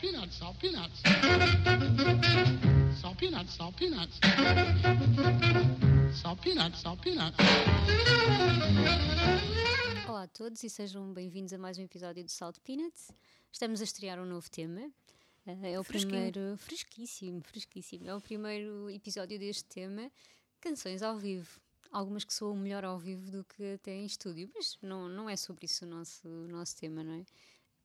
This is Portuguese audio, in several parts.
peanuts, salt peanuts. Salt peanuts, salt peanuts. Salt peanuts, salt peanuts. Olá a todos e sejam bem-vindos a mais um episódio do Salt Peanuts. Estamos a estrear um novo tema. Eh, é o Fresquinho. primeiro. Fresquíssimo, fresquíssimo. É o primeiro episódio deste tema. Canções ao vivo. Algumas que soam melhor ao vivo do que até em estúdio, mas não, não é sobre isso o nosso, o nosso tema, não é?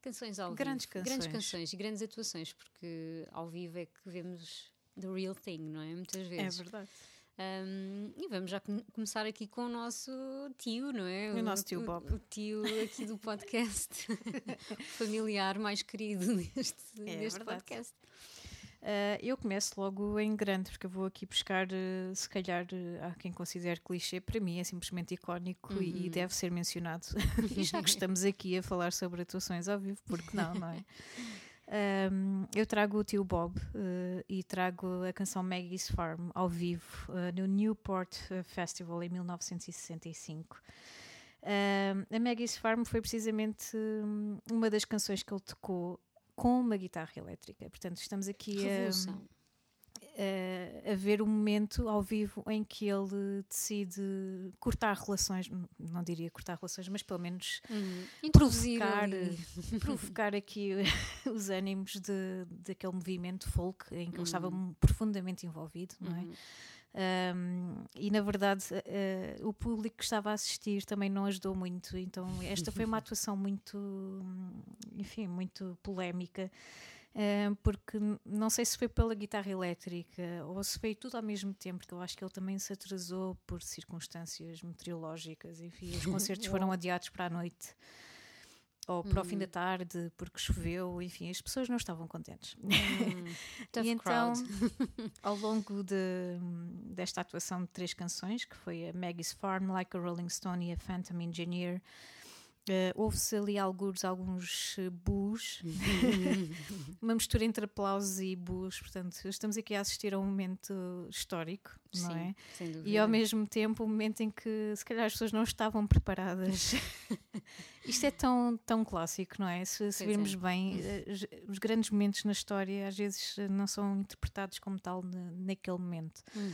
Canções ao Grandes vivo. Grandes canções. canções e grandes atuações, porque ao vivo é que vemos the real thing, não é? Muitas É vezes. verdade. Um, e vamos já com- começar aqui com o nosso tio, não é? O nosso tio Bob. O, tio aqui do podcast, familiar mais querido deste, É verdade. podcast. Ah, eu começo logo em grande, porque eu vou aqui buscar, eh, se calhar, eh, há quem considere clichê, para mim é simplesmente icónico e- e deve ser mencionado. e já que estamos aqui a falar sobre atuações ao vivo, porque não, não é? Ahm, eu trago o tio Bob eh, e trago a canção Maggie's Farm ao vivo eh, no Newport Festival em 1965. Ahm, a Maggie's Farm foi precisamente hum, uma das canções que ele tocou com uma guitarra elétrica. Portanto, estamos aqui a, a, a ver um momento ao vivo em que ele decide cortar relações, não diria cortar relações, mas pelo menos. Introduzir provocar, ali. provocar aqui os ânimos de, daquele movimento folk em que ele estava Uhum. profundamente envolvido, não é? Uhum. Um, e na verdade eh, o público que estava a assistir também não ajudou muito. Então esta foi uma atuação muito enfim muito polémica. Porque não sei se foi pela guitarra elétrica ou se foi tudo ao mesmo tempo porque eu acho que ele também se atrasou por circunstâncias meteorológicas. Enfim os concertos foram adiados para a noite ou para o fim da tarde porque choveu enfim as pessoas não estavam contentes. Hum, e então, ao longo de- desta atuação de três canções, que foi a Maggie's Farm, Like a Rolling Stone e a Phantom Engineer, eh, houve-se ali alguns, alguns eh, boos, uma mistura entre aplausos e boos, portanto, estamos aqui a assistir a um momento histórico, não Sim, é? sem dúvida. E ao mesmo tempo um momento em que se calhar as pessoas não estavam preparadas. Isto é tão, tão clássico, não é? Se, se virmos é. bem, eh, os, grandes momentos na história às vezes não são interpretados como tal na- naquele momento. Uhum.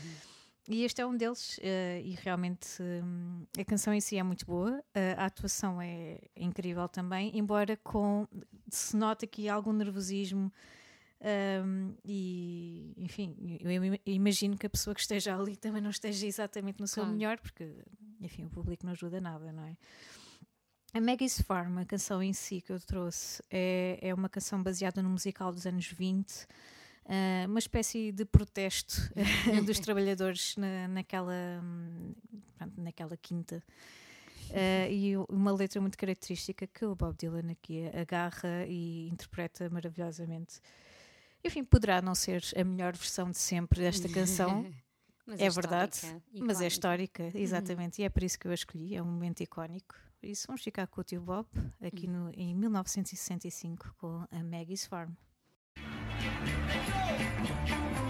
E este é um deles, eh, e realmente hum, a canção em si é muito boa, eh, a atuação é incrível também, embora com se nota aqui algum nervosismo. hum, e enfim, eu im- imagino que a pessoa que esteja ali também não esteja exatamente no seu Claro. melhor, porque enfim, o público não ajuda nada, não é? A Maggie's Farm, a canção em si que eu trouxe, é, é uma canção baseada no musical dos anos 20, ah, uma espécie de protesto dos trabalhadores na- naquela, hum, pronto, naquela quinta. Ah, e uma letra muito característica que o Bob Dylan aqui agarra e interpreta maravilhosamente. Enfim, poderá não ser a melhor versão de sempre desta canção, Mas é verdade, histórica, mas é icónica. histórica, exatamente, e é por isso que eu a escolhi, é um momento icónico. Por isso vamos ficar com o tio Bob, aqui no, em 1965, com a Maggie's Farm. I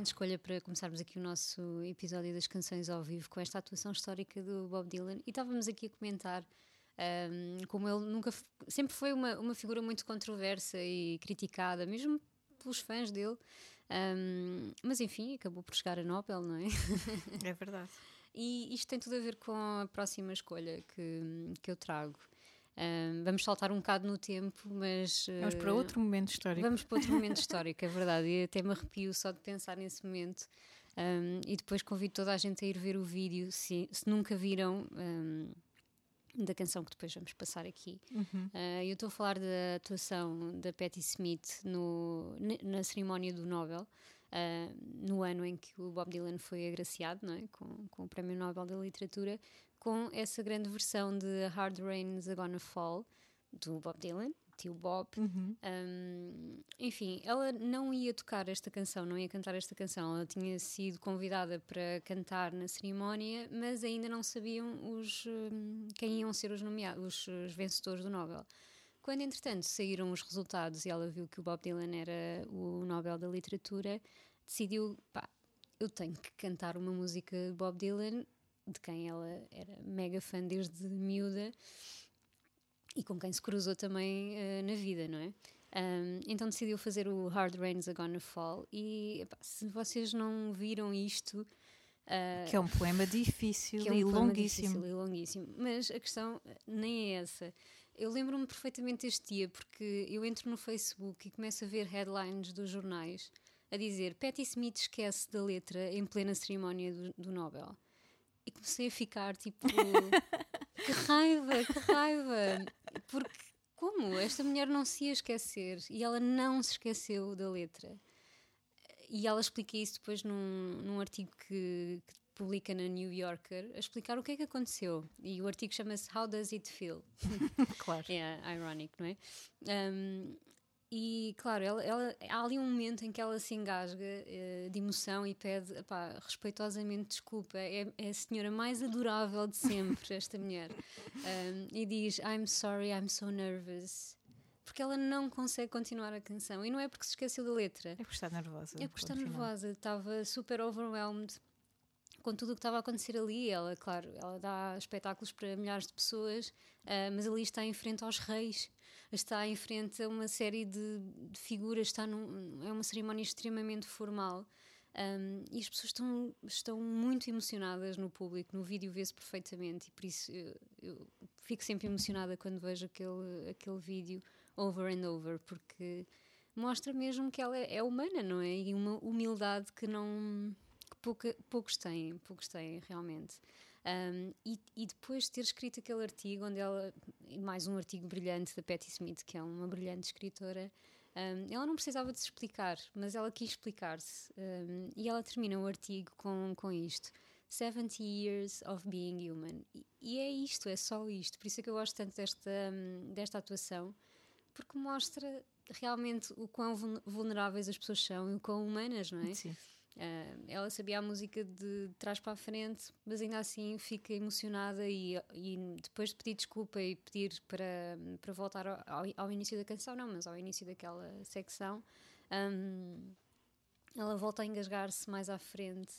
excelente escolha para começarmos aqui o nosso episódio das canções ao vivo com esta atuação histórica do Bob Dylan. E estávamos aqui a comentar um, como ele nunca sempre foi uma, uma figura muito controversa e criticada, mesmo pelos fãs dele. Um, mas enfim, acabou por chegar a Nobel, não é? É verdade. E isto tem tudo a ver com a próxima escolha que, que eu trago. Um, vamos saltar um bocado no tempo, mas. Vamos para uh, outro momento histórico. Vamos para outro momento histórico, é verdade. E até me arrepio só de pensar nesse momento. Um, e depois convido toda a gente a ir ver o vídeo, se, se nunca viram, um, da canção que depois vamos passar aqui. Uhum. Uh, eu estou a falar da atuação da Patti Smith no, na cerimónia do Nobel, uh, no ano em que o Bob Dylan foi agraciado não é? com, com o Prémio Nobel da Literatura, com essa grande versão de Hard Rain's Are Gonna Fall, do Bob Dylan, tio Bob. Uhum. Um, enfim, ela não ia tocar esta canção, não ia cantar esta canção. Ela tinha sido convidada para cantar na cerimónia, mas ainda não sabiam os, um, quem iam ser os, nomeados, os, os vencedores do Nobel. Quando, entretanto, saíram os resultados e ela viu que o Bob Dylan era o Nobel da Literatura, decidiu, pá, eu tenho que cantar uma música de Bob Dylan, de quem ela era mega fã desde miúda e com quem se cruzou também eh, na vida, não é? Um, então decidiu fazer o Hard Rain's Are Gonna Fall e epá, se vocês não viram isto ah, Que é um poema difícil que é um e poema longuíssimo. difícil e longuíssimo. Mas a questão eh, nem é essa. Eu lembro-me perfeitamente deste dia porque eu entro no Facebook e começo a ver headlines dos jornais a dizer Patti Smith esquece da letra em plena cerimónia do, do Nobel. E comecei a ficar tipo que raiva, que raiva. Porque como? Esta mulher não se ia esquecer e ela não se esqueceu da letra. E ela explica isso depois num, num artigo que, que publica na New Yorker, a explicar o que é que aconteceu. E o artigo chama-se How Does It Feel? Claro. É ironic, não é? Um, e claro, ela, ela- há ali um momento em que ela se engasga eh, de emoção e pede epá, respeitosamente desculpa. É, é a senhora mais adorável de sempre, esta mulher. Um, e diz: I'm sorry, I'm so nervous. Porque ela não consegue continuar a canção. E não é porque se esqueceu da letra. É por estar nervosa. É porque está nervosa, estava super overwhelmed com tudo o que estava a acontecer ali. Ela, claro, ela dá espetáculos para milhares de pessoas, ah, mas ali está em frente aos reis, está em frente a uma série de, de figuras, está num, é uma cerimónia extremamente formal. Um, e as pessoas estão, estão muito emocionadas no público, no vídeo vê-se perfeitamente, e por isso eu, eu fico sempre emocionada quando vejo aquele, aquele vídeo over and over, porque mostra mesmo que ela é, é humana, não é? E uma humildade que não pouca- poucos têm, poucos têm realmente. Um, e, e depois de ter escrito aquele artigo, onde ela, mais um artigo brilhante da Patti Smith, que é uma brilhante escritora, um, ela não precisava de se explicar, mas ela quis explicar-se. Um, e ela termina o artigo com, com isto: 70 Years of Being Human. E, e é isto, é só isto. Por isso é que eu gosto tanto desta, desta atuação, porque mostra realmente o quão vul- vulneráveis as pessoas são e o quão humanas, não é? Sim. Ah, ela sabia a música de trás para a frente, mas ainda assim fica emocionada e, e depois de pedir desculpa e pedir para, para voltar ao, ao, início da canção, não, mas ao início daquela secção, hum, ela volta a engasgar-se mais à frente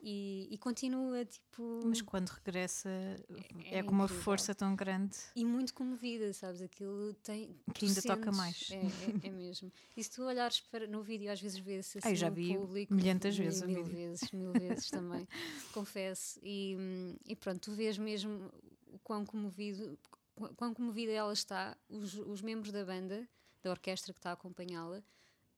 e, e continua tipo. Mas quando regressa é, é com uma incrível. força tão grande. E muito comovida, sabes? Aquilo tem. Que ainda toca sentes- mais. É, é- é mesmo. E se tu olhares para, no vídeo, às vezes vê-se assim Ah, eu já vi público. milhentas vezes Mil vídeo. vezes, mil vezes também, confesso. E, e pronto, tu vês mesmo o quão comovido, qu- quão comovida ela está, os, os membros da banda, da orquestra que está a acompanhá-la.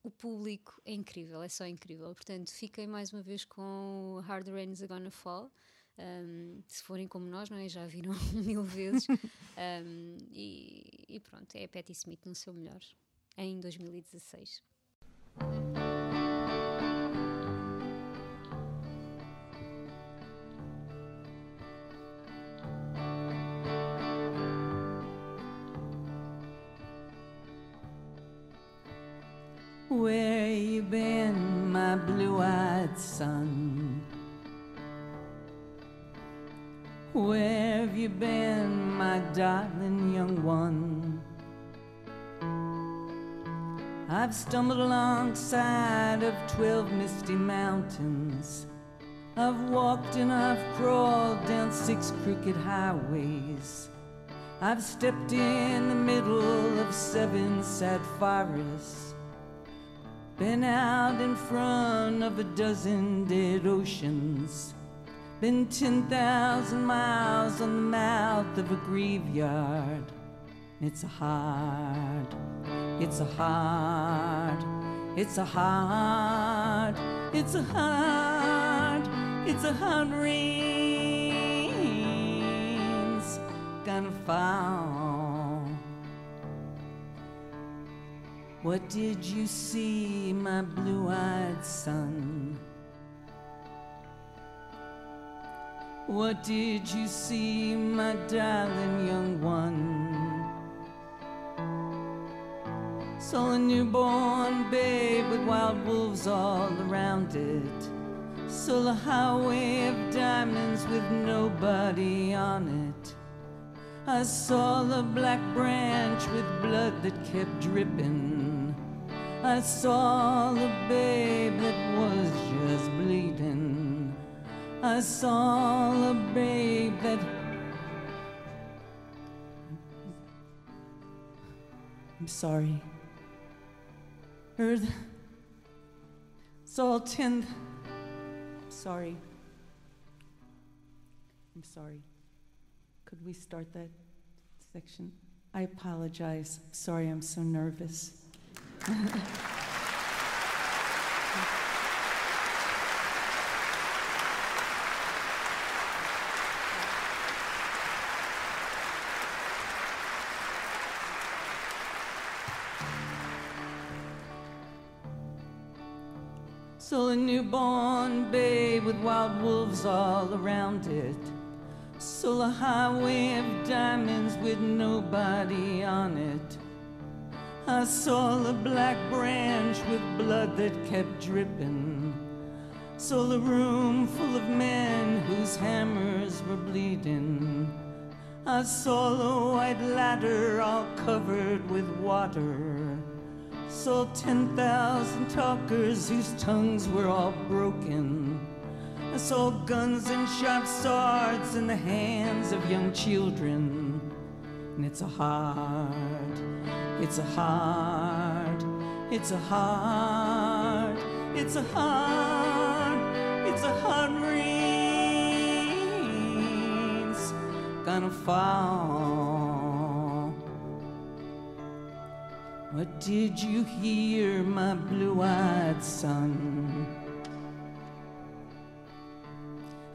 O público é incrível, é só incrível. Portanto, fiquem mais uma vez com Hard Rain's Are Gonna Fall. Um, se forem como nós, não é? já viram mil vezes. Um, e, e pronto, é Patti Smith no seu melhor, em 2016. I've stumbled alongside of twelve misty mountains. I've walked and I've crawled down six crooked highways. I've stepped in the middle of seven sad forests. Been out in front of a dozen dead oceans. Been 10,000 miles on the mouth of a graveyard. It's a hard, it's a hard, it's a hard, it's a hard, it's a hard rain's gonna fall. What did you see, my blue eyed son? What did you see, my darling young one? Saw a newborn babe with wild wolves all around it. Saw a highway of diamonds with nobody on it. I saw the black branch with blood that kept dripping. I saw the babe that was just bleeding. I saw the babe that. I'm sorry. Heard. Saw ten. Sorry. I'm sorry. Could we start that section? I apologize. Sorry, I'm so nervous. newborn babe with wild wolves all around it. A highway of diamonds with nobody on it. I saw a black branch with blood that kept dripping. Saw a room full of men whose hammers were bleeding. I saw a white ladder all covered with water. Saw 10,000 talkers whose tongues were all broken. I saw guns and sharp swords in the hands of young children. And it's a hard, it's a hard, it's a hard, it's a hard, it's a hard rain's gonna fall. What did you hear, my blue eyed son?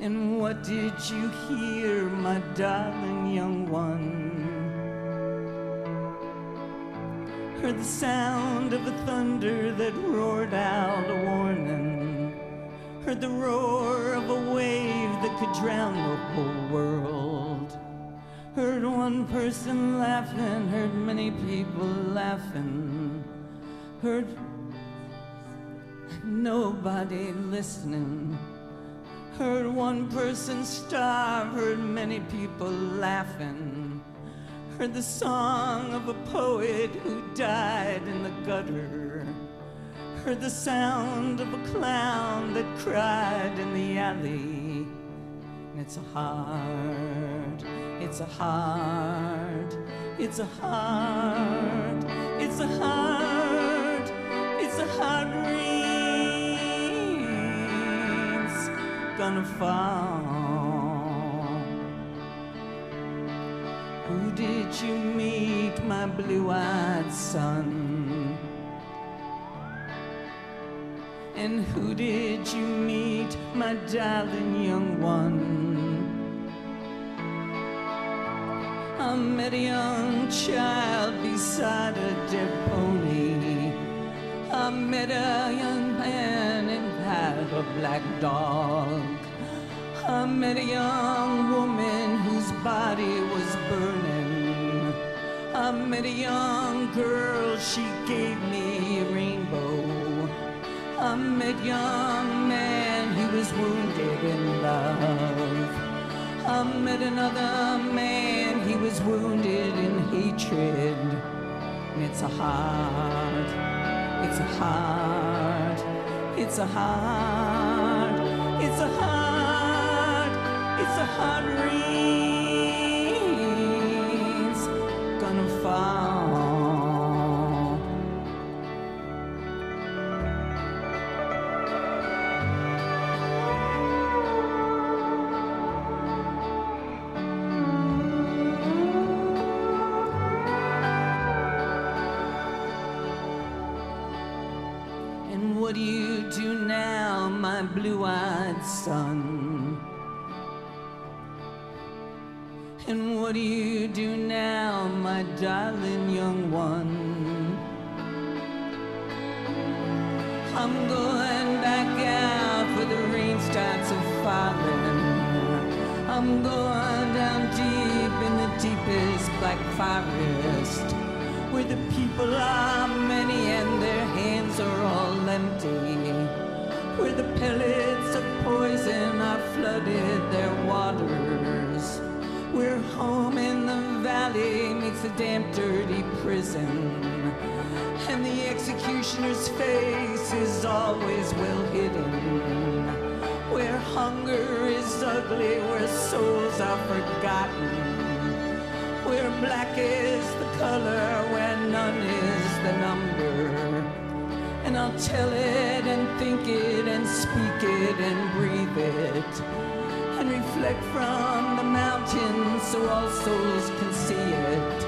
And what did you hear, my darling young one? Heard the sound of a thunder that roared out a warning. Heard the roar of a wave that could drown the whole world. Heard one person laughing, heard many people laughing. Heard nobody listening. Heard one person starve, heard many people laughing. Heard the song of a poet who died in the gutter. Heard the sound of a clown that cried in the alley. It's a hard, it's a hard, it's a hard, it's a hard, it's a hard rain's gonna fall. Who did you meet, my blue-eyed son? And who did you meet, my darling young one? I met a young child beside a dead pony. I met a young man had a black dog. I met a young woman whose body was burning. I met a young girl, she gave me a rainbow. I met a young man, he was wounded in love. I met another man, he was wounded in hatred. It's a hard, It's a heart, it's a heart, it's a heart, it's a heart rain's son? And what do you do now, my darling young one? I'm going back out where the rain starts a falling. I'm going down deep in the deepest black forest where the people are many and their hands are all empty. Where the pellets poison have flooded their waters. We're home in the valley meets a damp, dirty prison. And the executioner's face is always well hidden. Where hunger is ugly, where souls are forgotten where black is the color, where none is the number. And I'll tell it and think it and speak it and breathe it. And reflect from the mountains so all souls can see it.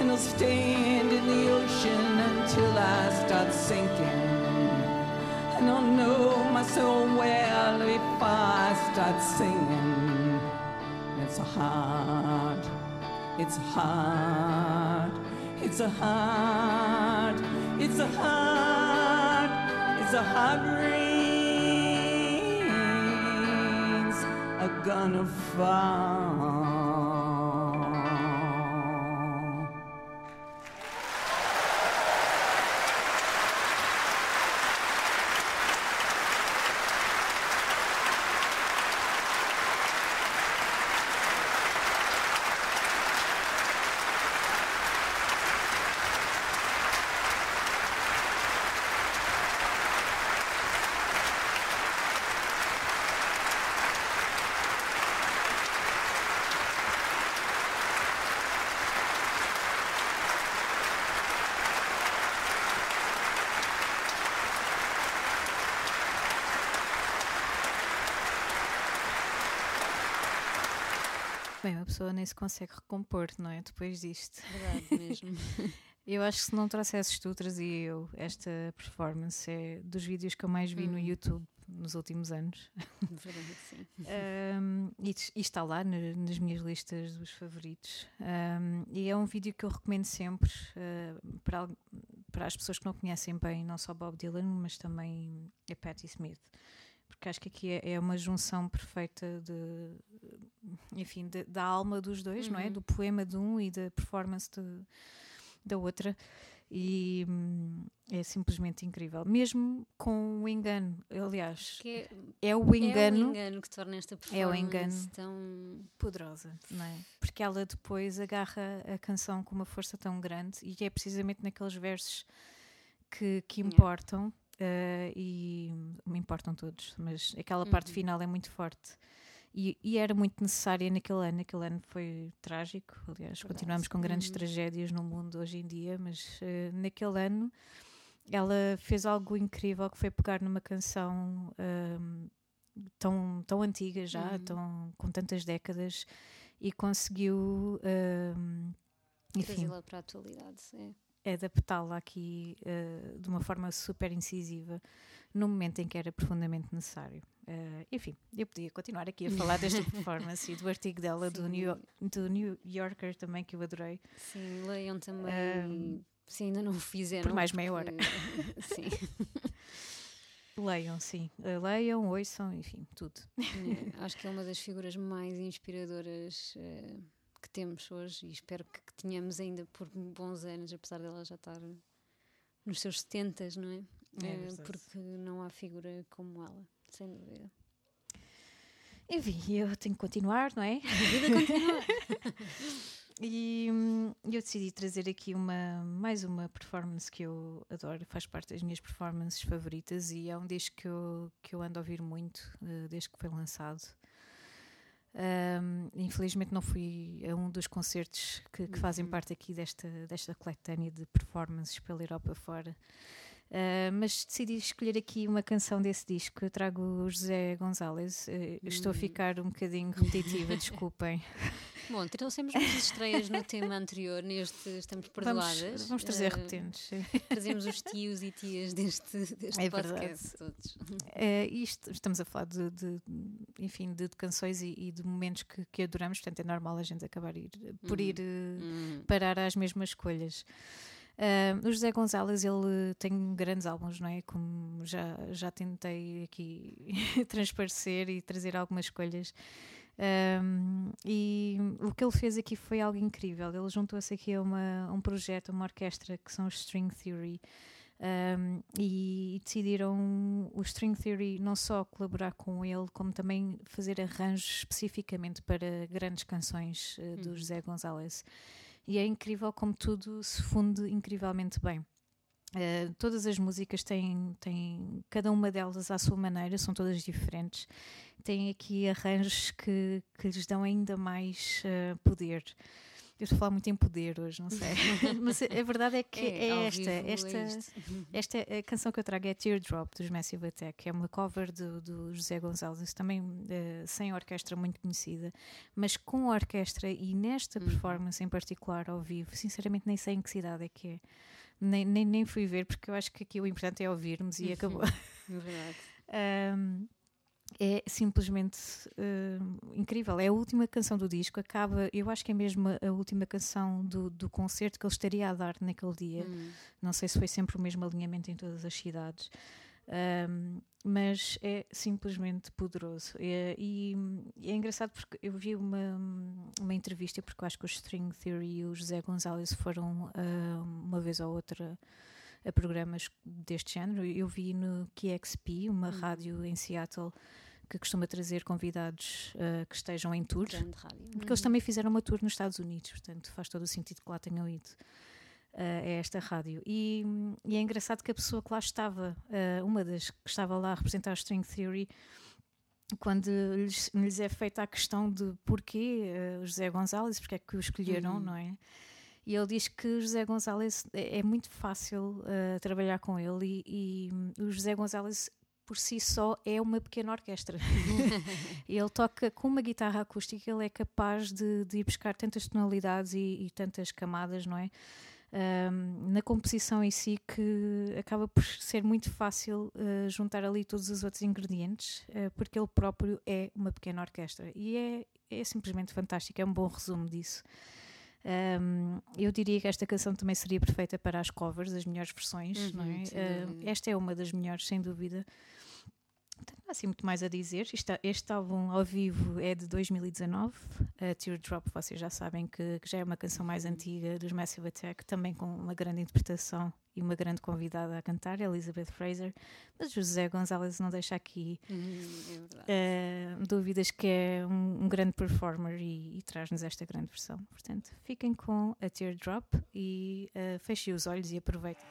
And I'll stand in the ocean until I start sinking. And I'll know my soul well if I start singing. It's a heart. It's a heart, it's a heart, it's a heart, it's a heart rains are gonna fall. Pessoa nem se consegue recompor, não é? Depois disto. Verdade mesmo. Eu acho que se não trouxesses tu, trazia eu. Esta performance é dos vídeos que eu mais vi no Hum. YouTube nos últimos anos. Verdade, sim. Um, e, e está lá na- nas minhas listas dos favoritos. Um, e é um vídeo que eu recomendo sempre uh, para, para as pessoas que não conhecem bem, não só Bob Dylan, mas também a Patti Smith. Porque acho que aqui é, é uma junção perfeita de, enfim, de- da alma dos dois, não é? Uhum. Do poema de um e da performance de- da outra. E hum, é simplesmente incrível. Mesmo com o engano, aliás, é, é o é o engano engano que torna esta É o performance engano. tão. poderosa, não é? Porque ela depois agarra a canção com uma força tão grande e é precisamente naqueles versos que, que importam eh, e me importam todos, mas aquela parte Uhum. final é muito forte. E, e era muito necessária naquele ano. Aquele ano foi trágico. Aliás, Verdade. continuamos com grandes Uhum. tragédias no mundo hoje em dia, mas eh, naquele ano ela fez algo incrível que foi pegar numa canção ahm, tão, tão antiga já, Uhum. tão, com tantas décadas, e conseguiu ahm, enfim, trazê-la para a atualidade. É. adaptá-la aqui eh, de uma forma super incisiva no momento em que era profundamente necessário. Eh, enfim, eu podia continuar aqui a falar desta performance e do artigo dela do. New, do New Yorker também que eu adorei. Sim, leiam também. Se ainda não o fizeram. por mais meia hora. porque- Sim. Leiam, sim. Eh, leiam, ouçam, enfim, tudo. É, acho que é uma das figuras mais inspiradoras eh, que temos hoje e espero que, que tenhamos ainda por bons anos, apesar dela já estar nos seus 70, não é? É Eh, porque não há figura como ela, sem dúvida. Enfim, eu tenho que continuar, não é? A vida continua. e hum, eu decidi trazer aqui uma, mais uma performance que eu adoro, faz parte das minhas performances favoritas e é um disco que eu, que eu ando a ouvir muito eh, desde que foi lançado. Um, infelizmente não fui a um dos concertos que, que fazem Uhum. parte aqui desta, desta coletânea de performances pela Europa fora. Uh, mas decidi escolher aqui uma canção desse disco. Eu trago o José Gonzalez. Uh, Estou a Hum. ficar um bocadinho repetitiva, desculpem. Bom, trouxemos muitas estreias no tema anterior, neste Estamos Perdoadas. Vamos, vamos trazer Eh, repetentes. Trazemos os tios e tias deste, deste É podcast todos. É, isto, estamos a falar de, de, enfim, de, de canções e, e de momentos que, que adoramos, portanto é normal a gente acabar ir, por Uhum. ir eh, Hum. parar às mesmas escolhas. Ah, o José Gonzalez ele tem grandes álbuns, não é? Como já, já tentei aqui transparecer e trazer algumas escolhas. Um, e o que ele fez aqui foi algo incrível. Ele juntou-se aqui a uma, um projeto, uma orquestra que são os String Theory. Um, e decidiram o String Theory não só colaborar com ele, como também fazer arranjos especificamente para grandes canções uh, do Uhum. José Gonzalez. E é incrível como tudo se funde incrivelmente bem. Uh, todas as músicas têm, têm, cada uma delas à sua maneira, são todas diferentes. Têm aqui arranjos que, que lhes dão ainda mais uh, poder. Eu estou a falar muito em poder hoje, não sei. Mas a, verdade é que é, ao esta. é esta, isto. esta a canção que eu trago é Teardrop dos Massive Attack, é uma cover do, do José Gonçalves, também eh, sem orquestra muito conhecida, mas com orquestra e nesta Uhum. performance em particular ao vivo, sinceramente nem sei em que cidade é que é. Nem, nem, nem fui ver, porque eu acho que aqui o importante é ouvirmos e acabou. É verdade. Um, é simplesmente uh, incrível. É a última canção do disco. Acaba, eu acho que é mesmo a, última canção do, do concerto que ele estaria a dar naquele dia. Hum. Não sei se foi sempre o mesmo alinhamento em todas as cidades. Um, mas é simplesmente poderoso. É, e, e é engraçado porque eu vi uma, uma entrevista, porque eu acho que o String Theory e o José Gonzalez foram uh, uma vez ou outra a programas deste género. Eu vi no KXP, uma rádio em Seattle que costuma trazer convidados uh, que estejam em tour. Porque eles também fizeram uma tour nos Estados Unidos, portanto faz todo o sentido que lá tenham ido uh, a esta rádio. E, e, é engraçado que a pessoa que lá estava, uh, uma das que estava lá a representar a String Theory, quando lhes, lhes é feita a questão de porquê uh, José Gonzalez, porque é que o escolheram, Uhum. não é? E ele diz que José Gonzalez é, é muito fácil uh, trabalhar com ele e, e o José Gonzalez por si só é uma pequena orquestra. ele toca com uma guitarra acústica, ele é capaz de, de ir buscar tantas tonalidades e, e tantas camadas, não é? Um, na composição em si, que acaba por ser muito fácil uh, juntar ali todos os outros ingredientes, uh, porque ele próprio é uma pequena orquestra. E é, é simplesmente fantástico, é um bom resumo disso. Um, eu diria que esta canção também seria perfeita para as covers, as melhores versões, Uhum, não é? Uh, esta é uma das melhores, sem dúvida. Não há assim muito mais a dizer. Este, este álbum ao vivo é de 2019. A Teardrop, vocês já sabem que, que já é uma canção mais antiga dos Massive Attack, também com uma grande interpretação e uma grande convidada a cantar, Elizabeth Fraser. Mas José Gonzalez não deixa aqui Hum, é eh, dúvidas que é um, um grande performer e, e traz-nos esta grande versão. Portanto, fiquem com a Teardrop e eh, fechem os olhos e aproveitem.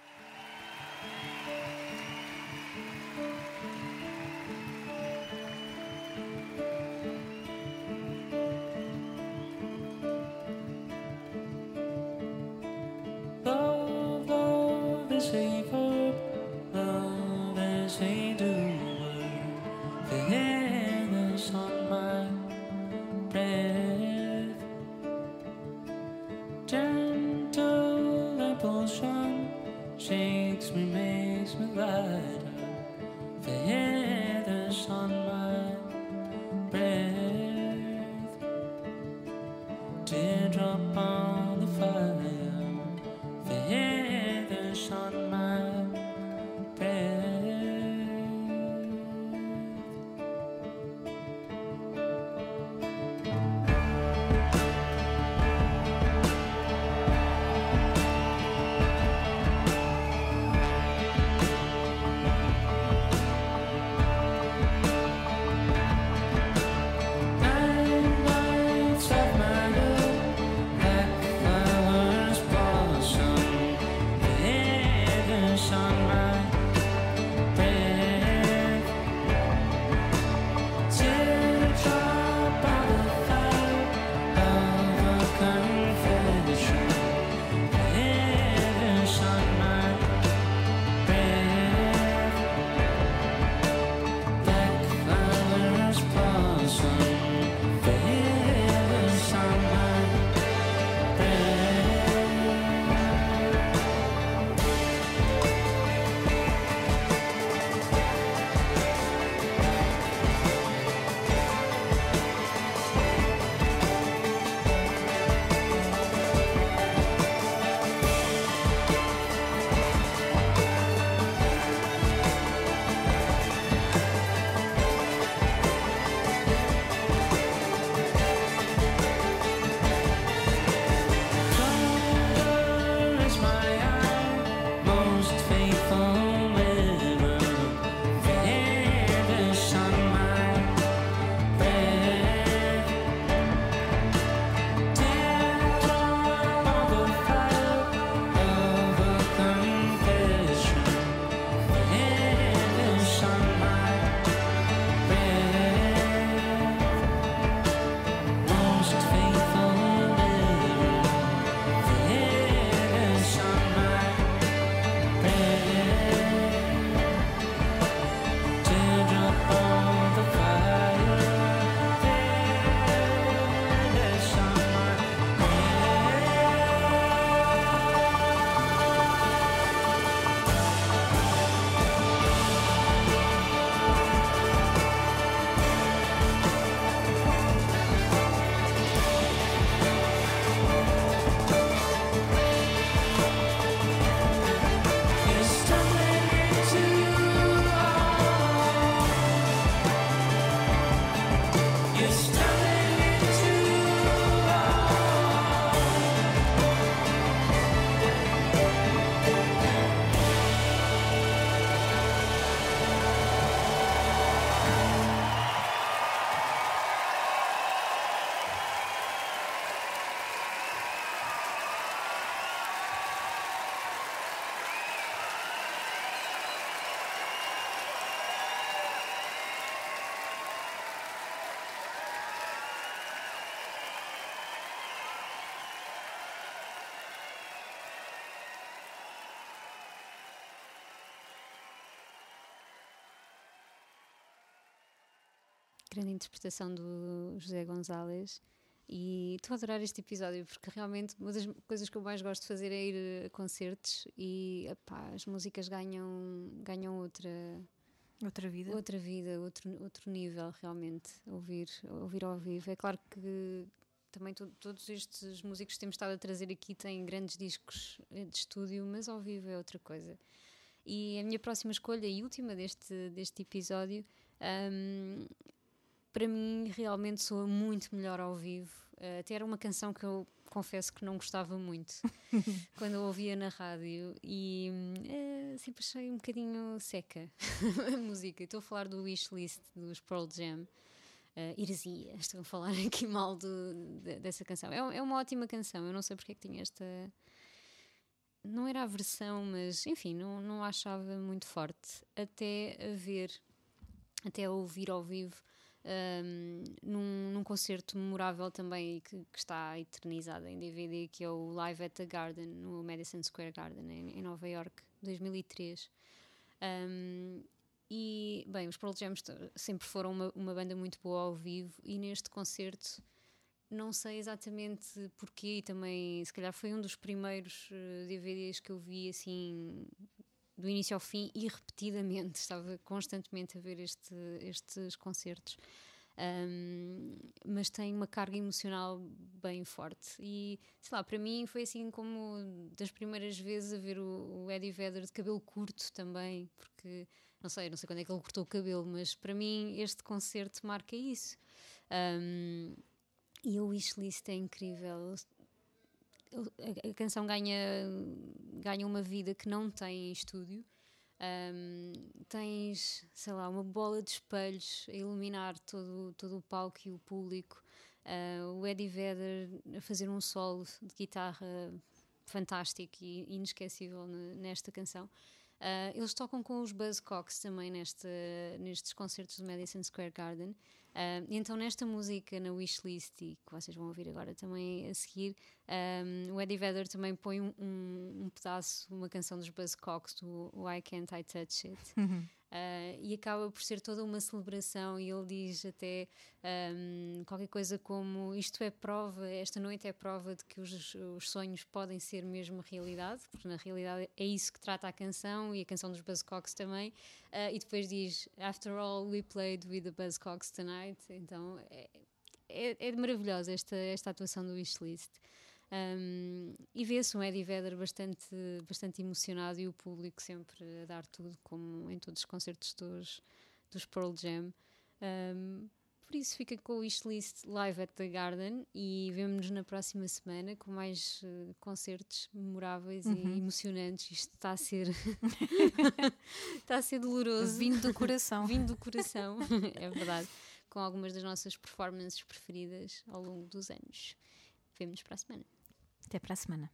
Grande interpretação do José Gonzalez. E estou a adorar este episódio porque realmente uma das coisas que eu mais gosto de fazer é ir a concertos e epá, as músicas ganham, ganham outra, Outra vida. outra vida, outro, outro nível realmente, ouvir, ouvir ao vivo. É claro que também to- todos estes músicos que temos estado a trazer aqui têm grandes discos eh, de estúdio, mas ao vivo é outra coisa. E a minha próxima escolha e última deste, deste episódio, hum, para mim realmente soa muito melhor ao vivo. Eh, até era uma canção que eu confesso que não gostava muito quando eu ouvia na rádio e hum, eh, sempre achei um bocadinho seca a música. Estou a falar do Wishlist dos Pearl Jam. Uh, heresia, estou a falar aqui mal do- de- dessa canção. É, é uma ótima canção, eu não sei porque é que tinha esta. Não era a versão, mas enfim, não, não a achava muito forte. Até a ver, até a ouvir ao vivo, um, num, num concerto memorável também que, que está eternizado em DVD, que é o Live at the Garden, no Madison Square Garden, em, em Nova York, 2003. Um, e, bem, os Pearl Jam sempre foram uma, uma banda muito boa ao vivo e neste concerto não sei exatamente porquê e também, se calhar foi um dos primeiros eh, DVDs que eu vi assim do início ao fim e repetidamente, estava constantemente a ver este, estes concertos. Um, mas tem uma carga emocional bem forte e sei lá, para mim foi assim como das primeiras vezes a ver o, o Eddie Vedder de cabelo curto também, porque não sei, não sei quando é que ele cortou o cabelo, mas para mim este concerto marca isso. Um, e o wishlist é incrível. A, canção ganha, ganha uma vida que não tem em estúdio. Um, tens, sei lá, uma bola de espelhos a iluminar todo, todo o palco e o público. Uh, o Eddie Vedder a fazer um solo de guitarra fantástico e inesquecível ne- nesta canção. Uh, eles tocam com os Buzzcocks também neste, nestes concertos do Madison Square Garden. Então, nesta música, na Wishlist, e que vocês vão ouvir agora também a seguir, um, o Eddie Vedder também põe um, um, pedaço, uma canção dos Buzzcocks, do Why Can't I Touch It? Uh, e acaba por ser toda uma celebração. E ele diz até um, qualquer coisa como: Isto é prova, esta noite é prova de que os, os sonhos podem ser mesmo realidade, porque na realidade é isso que trata a canção e a canção dos Buzzcocks também. Uh, e depois diz: After all, we played with the Buzzcocks tonight. Então é, é, é maravilhosa esta, esta atuação do Wishlist. Um, e vê-se um Eddie Vedder bastante, bastante emocionado e o público sempre a dar tudo, como em todos os concertos dos, dos Pearl Jam. Um, por isso fica com o Wishlist Live at the Garden e vemo-nos na próxima semana com mais eh, concertos memoráveis e emocionantes. Isto está a ser está a ser doloroso. Vindo do coração. Vindo do coração, é verdade. Com algumas das nossas performances preferidas ao longo dos anos. Vemo-nos para a semana. Até para a semana.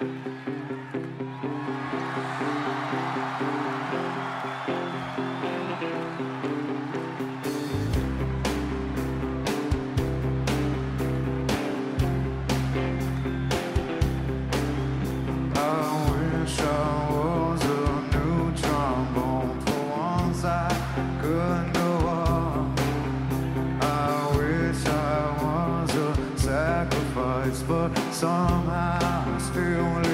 I but somehow I still.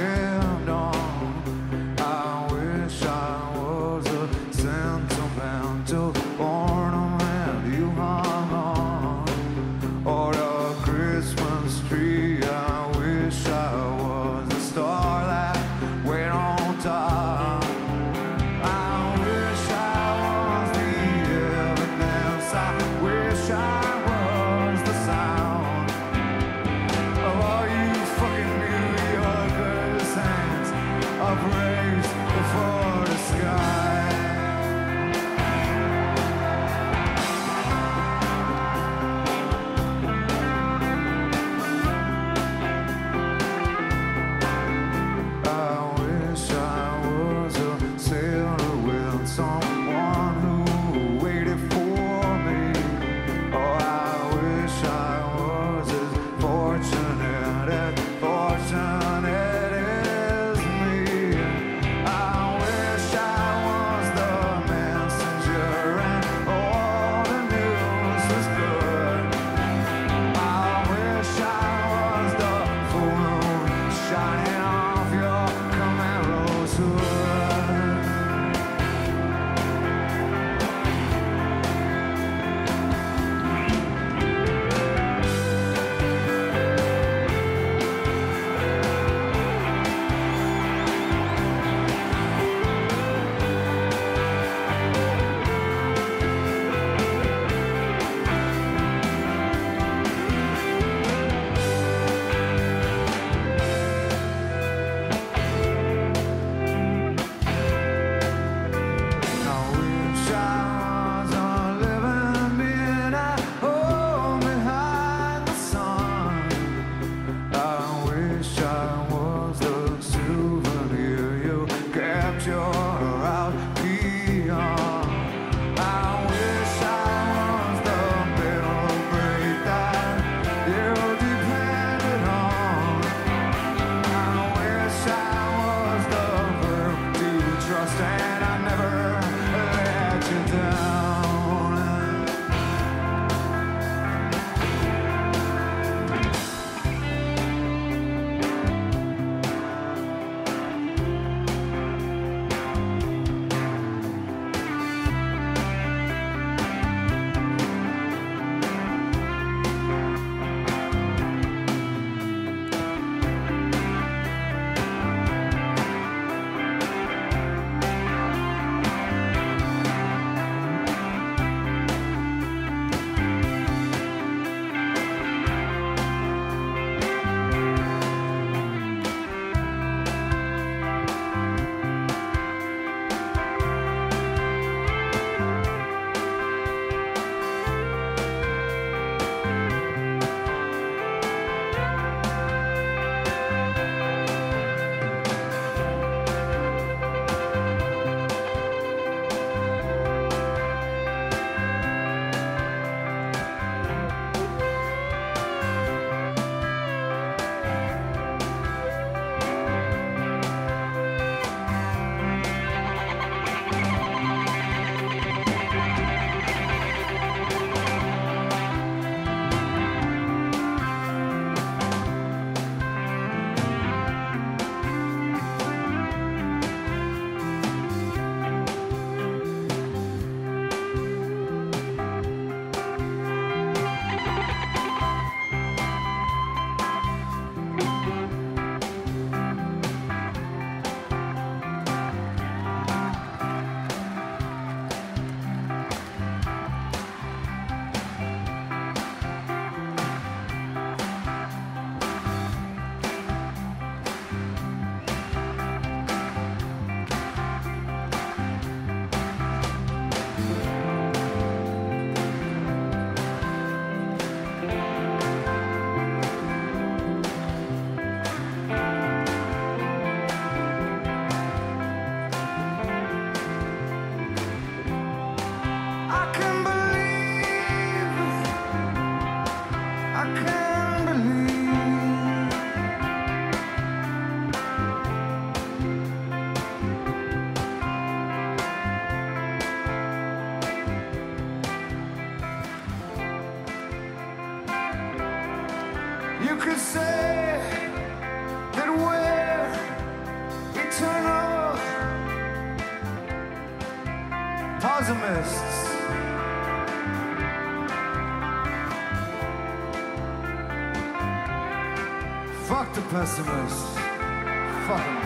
Fuck them.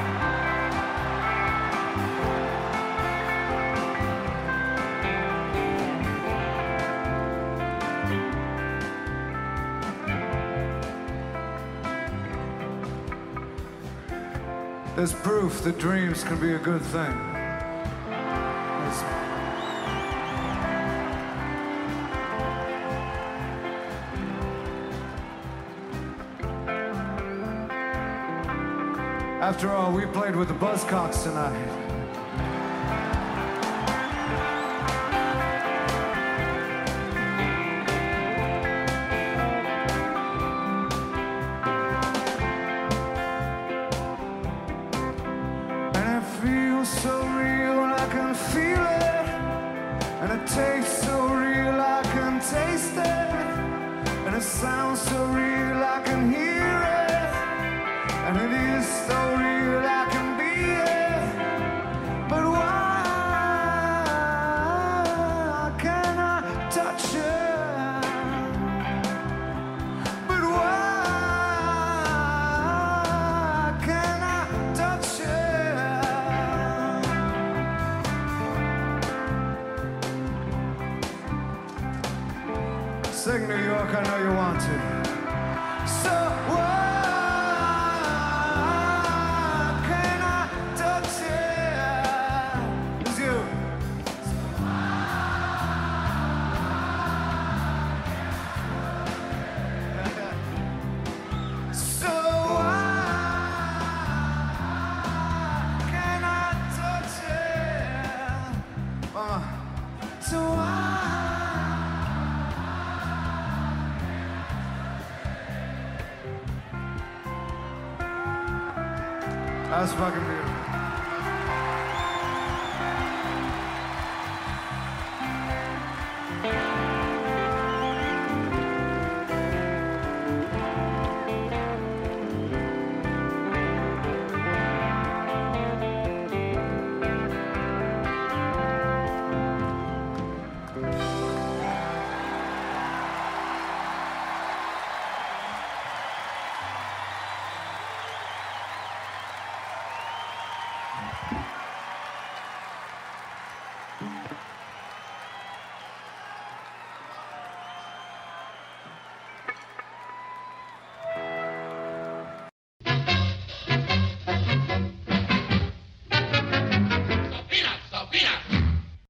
There's proof that dreams can be a good thing. After all, we played with the Buzzcocks tonight. es war gemütlich.